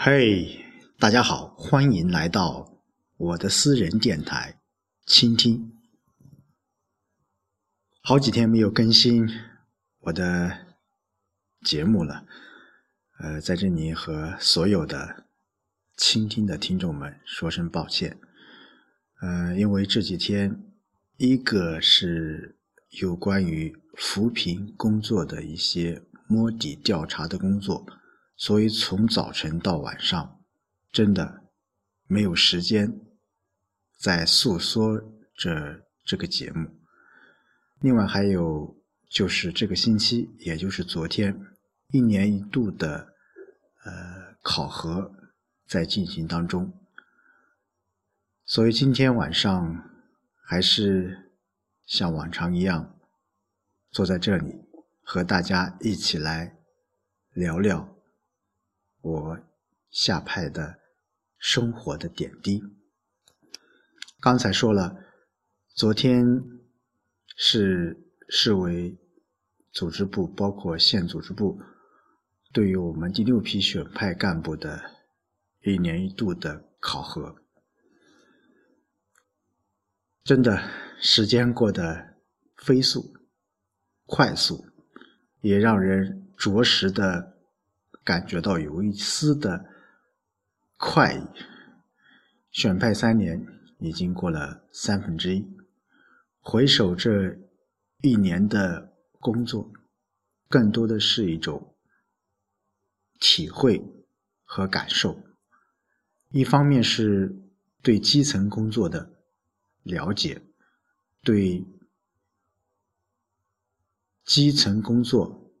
嘿，大家好，欢迎来到我的私人电台，倾听。好几天没有更新我的节目了，呃，在这里和所有的倾听的听众们说声抱歉。呃，因为这几天，一个是有关于扶贫工作的一些摸底调查的工作。所以从早晨到晚上，真的没有时间在诉说着这个节目。另外还有就是这个星期，也就是昨天，一年一度的呃考核在进行当中。所以今天晚上还是像往常一样坐在这里，和大家一起来聊聊。我下派的生活的点滴。刚才说了，昨天是市委组织部，包括县组织部，对于我们第六批选派干部的一年一度的考核。真的，时间过得飞速、快速，也让人着实的。感觉到有一丝的快意。选派三年已经过了三分之一，回首这一年的工作，更多的是一种体会和感受。一方面是对基层工作的了解，对基层工作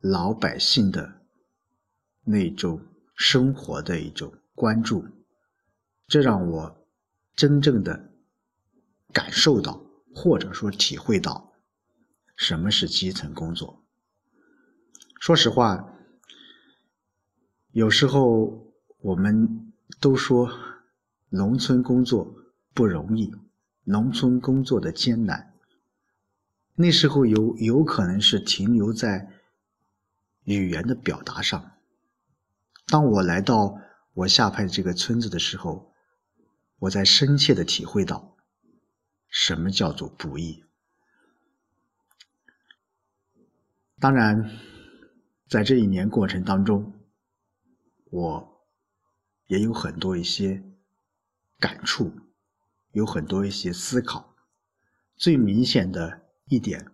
老百姓的。那种生活的一种关注，这让我真正的感受到，或者说体会到，什么是基层工作。说实话，有时候我们都说农村工作不容易，农村工作的艰难。那时候有有可能是停留在语言的表达上。当我来到我下派这个村子的时候，我在深切的体会到，什么叫做不易。当然，在这一年过程当中，我也有很多一些感触，有很多一些思考。最明显的一点，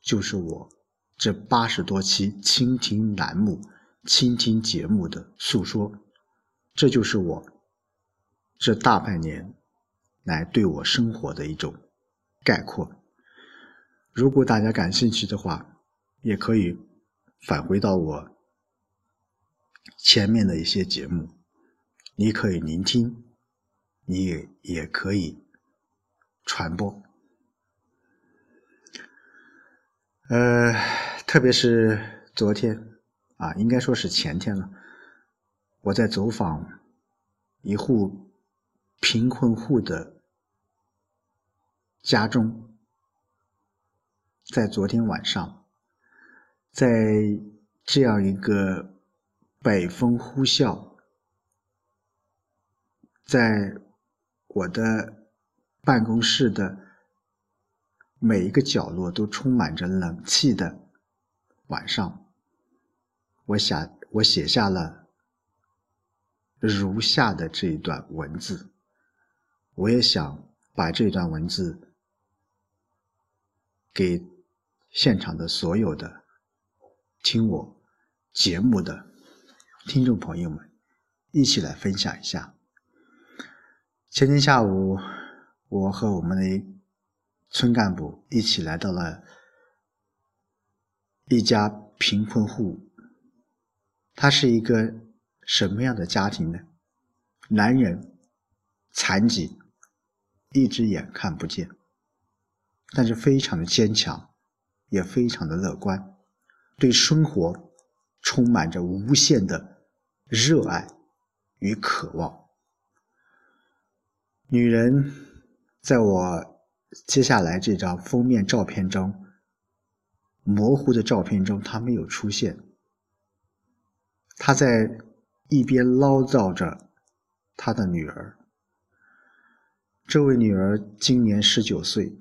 就是我这八十多期倾听栏目。倾听节目的诉说，这就是我这大半年来对我生活的一种概括。如果大家感兴趣的话，也可以返回到我前面的一些节目，你可以聆听，你也也可以传播。呃，特别是昨天。啊，应该说是前天了。我在走访一户贫困户的家中，在昨天晚上，在这样一个北风呼啸，在我的办公室的每一个角落都充满着冷气的晚上。我想，我写下了如下的这一段文字。我也想把这段文字给现场的所有的听我节目的听众朋友们一起来分享一下。前天下午，我和我们的村干部一起来到了一家贫困户。他是一个什么样的家庭呢？男人，残疾，一只眼看不见，但是非常的坚强，也非常的乐观，对生活充满着无限的热爱与渴望。女人，在我接下来这张封面照片中，模糊的照片中，她没有出现。他在一边唠叨着他的女儿。这位女儿今年十九岁，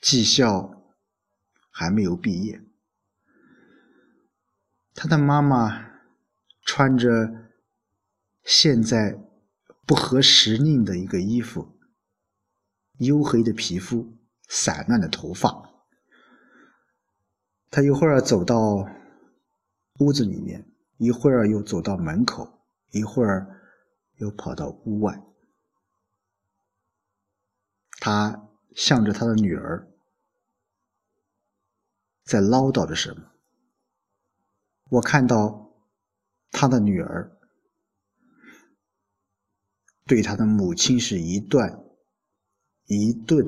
技校还没有毕业。她的妈妈穿着现在不合时令的一个衣服，黝黑的皮肤，散乱的头发。她一会儿走到屋子里面，一会儿又走到门口，一会儿又跑到屋外。他向着他的女儿在唠叨着什么。我看到他的女儿对他的母亲是一段一顿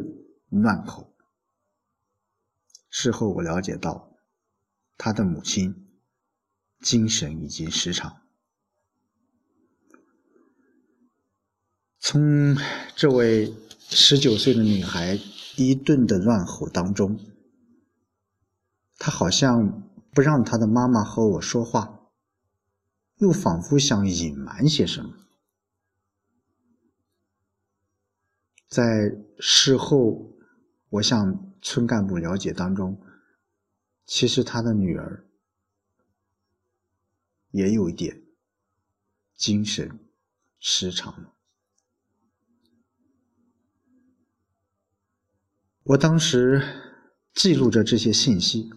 乱吼。事后我了解到，他的母亲精神已经失常。从这位。十九岁的女孩一顿的乱吼当中，她好像不让她的妈妈和我说话，又仿佛想隐瞒些什么。在事后，我向村干部了解当中，其实他的女儿也有一点精神失常了。我当时记录着这些信息，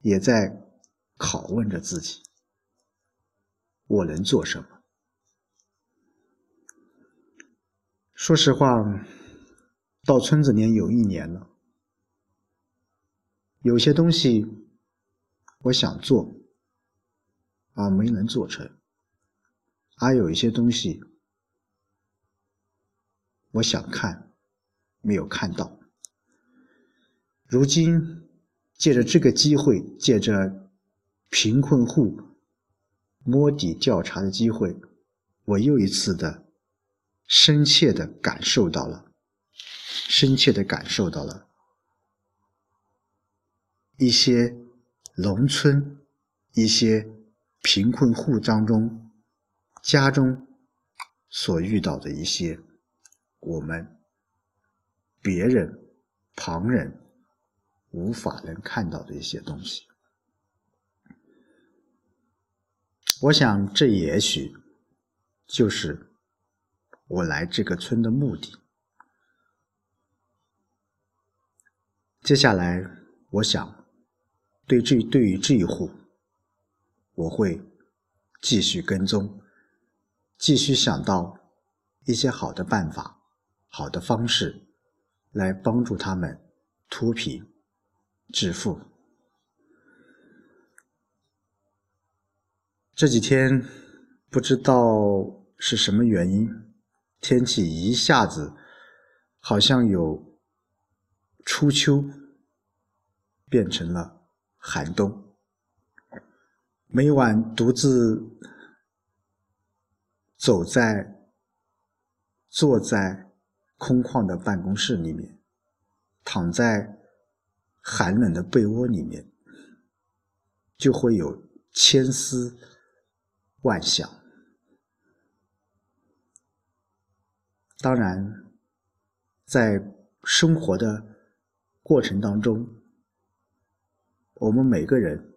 也在拷问着自己：我能做什么？说实话，到村子里有一年了，有些东西我想做，而没能做成；而有一些东西我想看，没有看到。如今，借着这个机会，借着贫困户摸底调查的机会，我又一次的深切的感受到了，深切的感受到了一些农村、一些贫困户当中家中所遇到的一些我们别人旁人。无法能看到的一些东西，我想这也许就是我来这个村的目的。接下来，我想对这对于这一户，我会继续跟踪，继续想到一些好的办法、好的方式，来帮助他们脱贫。致富。这几天不知道是什么原因，天气一下子好像有初秋变成了寒冬。每晚独自走在、坐在空旷的办公室里面，躺在。寒冷的被窝里面，就会有千思万想。当然，在生活的过程当中，我们每个人，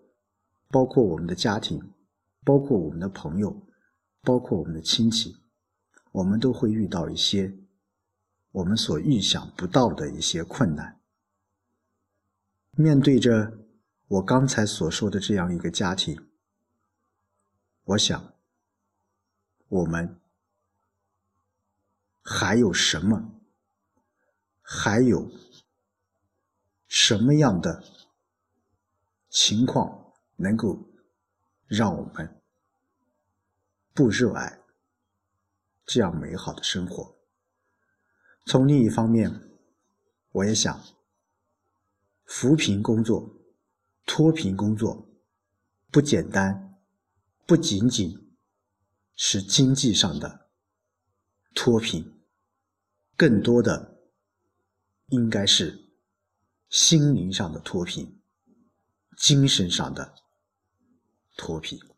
包括我们的家庭，包括我们的朋友，包括我们的亲戚，我们都会遇到一些我们所预想不到的一些困难。面对着我刚才所说的这样一个家庭，我想，我们还有什么？还有什么样的情况能够让我们不热爱这样美好的生活？从另一方面，我也想。扶贫工作、脱贫工作不简单，不仅仅是经济上的脱贫，更多的应该是心灵上的脱贫、精神上的脱贫。